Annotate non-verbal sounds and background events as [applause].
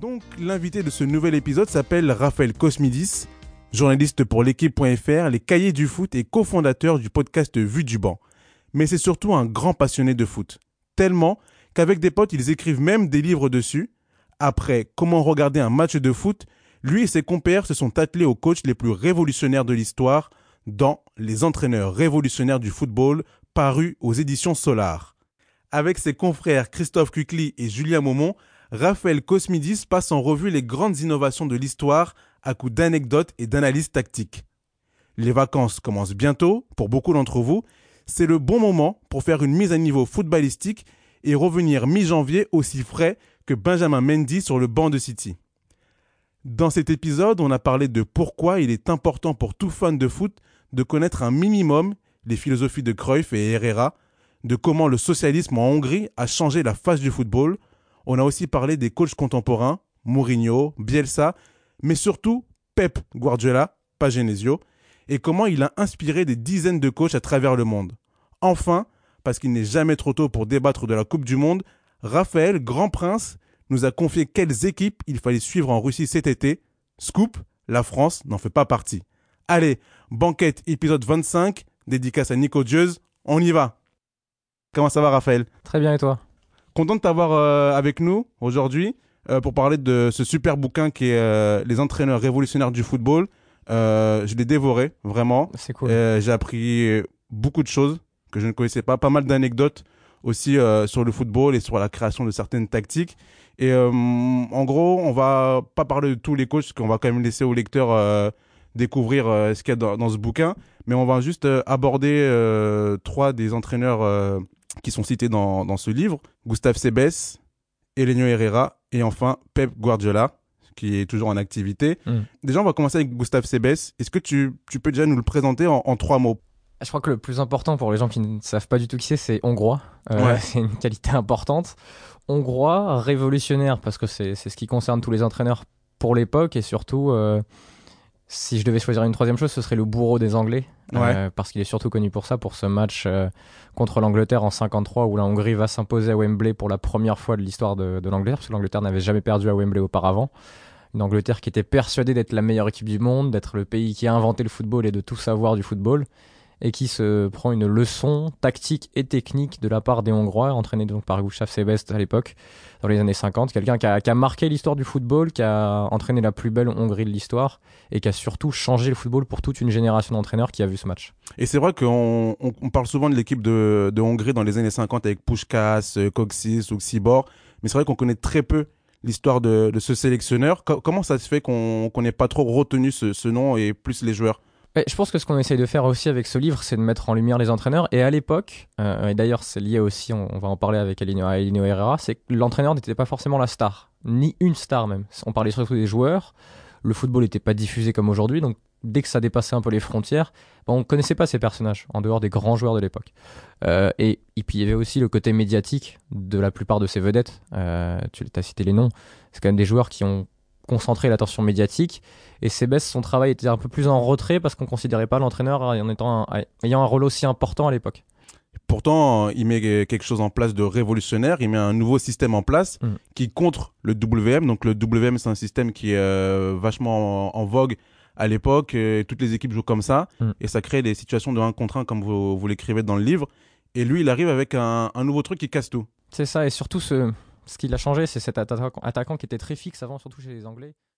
Donc l'invité de ce nouvel épisode s'appelle Raphaël Cosmidis, journaliste pour l'équipe.fr, les cahiers du foot et cofondateur du podcast Vue du banc. Mais c'est surtout un grand passionné de foot. Tellement qu'avec des potes, ils écrivent même des livres dessus. Après Comment regarder un match de foot, lui et ses compères se sont attelés aux coachs les plus révolutionnaires de l'histoire dans Les entraîneurs révolutionnaires du football, paru aux éditions Solar. Avec ses confrères Christophe Cucli et Julien Maumont, Raphaël Cosmidis passe en revue les grandes innovations de l'histoire à coups d'anecdotes et d'analyses tactiques. Les vacances commencent bientôt, pour beaucoup d'entre vous. C'est le bon moment pour faire une mise à niveau footballistique et revenir mi-janvier aussi frais que Benjamin Mendy sur le banc de City. Dans cet épisode, on a parlé de pourquoi il est important pour tout fan de foot de connaître un minimum les philosophies de Cruyff et Herrera, de comment le socialisme en Hongrie a changé la face du football. On a aussi parlé des coachs contemporains, Mourinho, Bielsa, mais surtout Pep Guardiola, pas Genesio, et comment il a inspiré des dizaines de coachs à travers le monde. Enfin, parce qu'il n'est jamais trop tôt pour débattre de la Coupe du Monde, Raphaël, grand prince, nous a confié quelles équipes il fallait suivre en Russie cet été. Scoop, la France n'en fait pas partie. Allez, banquette épisode 25, dédicace à Nico Dieuze, on y va. Comment ça va Raphaël? Très bien et toi? Content de t'avoir euh, avec nous aujourd'hui euh, pour parler de ce super bouquin qui est euh, Les entraîneurs révolutionnaires du football. je l'ai dévoré, vraiment. C'est cool. J'ai appris beaucoup de choses que je ne connaissais pas, pas mal d'anecdotes aussi sur le football et sur la création de certaines tactiques. Et en gros, on va pas parler de tous les coachs, parce qu'on va quand même laisser au lecteur découvrir ce qu'il y a dans, dans, ce bouquin, mais on va juste aborder trois des entraîneurs qui sont cités dans, dans ce livre. Gustave Sebes, Elenio Herrera et enfin Pep Guardiola qui est toujours en activité. Mm. Déjà, on va commencer avec Gustave Sebes. Est-ce que tu, tu, peux déjà nous le présenter en, trois mots? Je crois que le plus important pour les gens qui ne savent pas du tout qui c'est, c'est hongrois. Euh, [laughs] c'est une qualité importante. Hongrois, révolutionnaire, parce que c'est ce qui concerne tous les entraîneurs pour l'époque, et surtout, euh, si je devais choisir une troisième chose, ce serait le bourreau des Anglais. Euh, parce qu'il est surtout connu pour ça, pour ce match euh, contre l'Angleterre en 53 où la Hongrie va s'imposer à Wembley pour la première fois de l'histoire de, de l'Angleterre, parce que l'Angleterre n'avait jamais perdu à Wembley auparavant. Une Angleterre qui était persuadée d'être la meilleure équipe du monde, d'être le pays qui a inventé le football et de tout savoir du football et qui se prend une leçon tactique et technique de la part des Hongrois, entraîné donc par Gustav Sebest à l'époque, dans les années 50. Quelqu'un qui a, marqué l'histoire du football, qui a entraîné la plus belle Hongrie de l'histoire et qui a surtout changé le football pour toute une génération d'entraîneurs qui a vu ce match. Et c'est vrai qu'on on, parle souvent de l'équipe de, Hongrie dans les années 50 avec Pushkas, Koksis ou Xibor, mais c'est vrai qu'on connaît très peu l'histoire de, ce sélectionneur. comment ça se fait qu'on n'ait pas trop retenu ce nom et plus les joueurs? Je pense que ce qu'on essaye de faire aussi avec ce livre, c'est de mettre en lumière les entraîneurs. Et à l'époque, euh, et d'ailleurs c'est lié aussi, on, va en parler avec Alineo, Herrera, c'est que l'entraîneur n'était pas forcément la star, ni une star même. On parlait surtout des joueurs. Le football n'était pas diffusé comme aujourd'hui, donc dès que ça dépassait un peu les frontières, on ne connaissait pas ces personnages, en dehors des grands joueurs de l'époque. Euh, et, puis il y avait aussi le côté médiatique de la plupart de ces vedettes. Euh, tu as cité les noms. C'est quand même des joueurs qui ont concentrer l'attention médiatique. Et Sebes, son travail était un peu plus en retrait parce qu'on considérait pas l'entraîneur en étant ayant un rôle aussi important à l'époque. Pourtant, il met quelque chose en place de révolutionnaire. Il met un nouveau système en place mm. qui contre le WM. Donc le WM, c'est un système qui est euh, vachement en, vogue à l'époque. toutes les équipes jouent comme ça. Mm. Et ça crée des situations de 1 contre 1 comme vous, vous l'écrivez dans le livre. Et lui, il arrive avec un, un nouveau truc qui casse tout. C'est ça. Et surtout ce, ce qui l'a changé, c'est cet attaquant, qui était très fixe avant, surtout chez les Anglais.